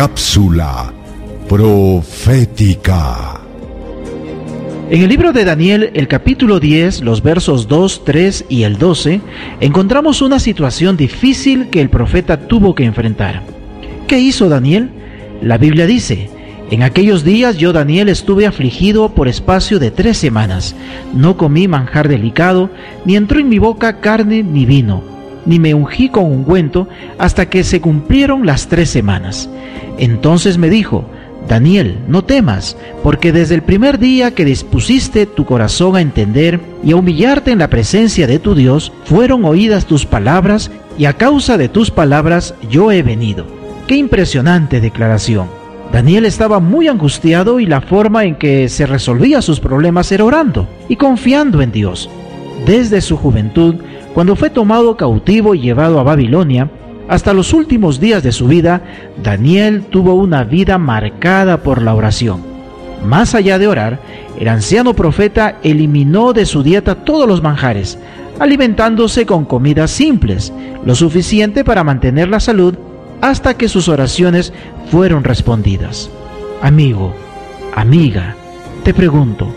Cápsula profética. En el libro de Daniel, el capítulo 10, los versos 2, 3 y el 12, encontramos una situación difícil que el profeta tuvo que enfrentar. ¿Qué hizo Daniel? La Biblia dice, en aquellos días yo Daniel estuve afligido por espacio de tres semanas. No comí manjar delicado, ni entró en mi boca carne ni vino, ni me ungí con ungüento hasta que se cumplieron las tres semanas. Entonces me dijo, Daniel, no temas, porque desde el primer día que dispusiste tu corazón a entender y a humillarte en la presencia de tu Dios, fueron oídas tus palabras, y a causa de tus palabras yo he venido. Qué impresionante declaración. Daniel estaba muy angustiado y la forma en que se resolvía sus problemas era orando y confiando en Dios. Desde su juventud, cuando fue tomado cautivo y llevado a Babilonia, hasta los últimos días de su vida, Daniel tuvo una vida marcada por la oración. Más allá de orar, el anciano profeta eliminó de su dieta todos los manjares, alimentándose con comidas simples, lo suficiente para mantener la salud hasta que sus oraciones fueron respondidas. Amigo, amiga, te pregunto,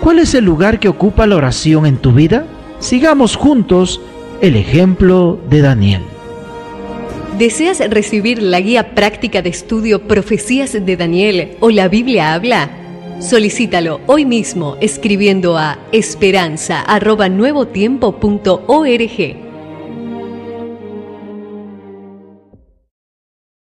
¿cuál es el lugar que ocupa la oración en tu vida? Sigamos juntos el ejemplo de Daniel. ¿Deseas recibir la guía práctica de estudio Profecías de Daniel o la Biblia habla? Solicítalo hoy mismo escribiendo a esperanza.nuevotiempo.org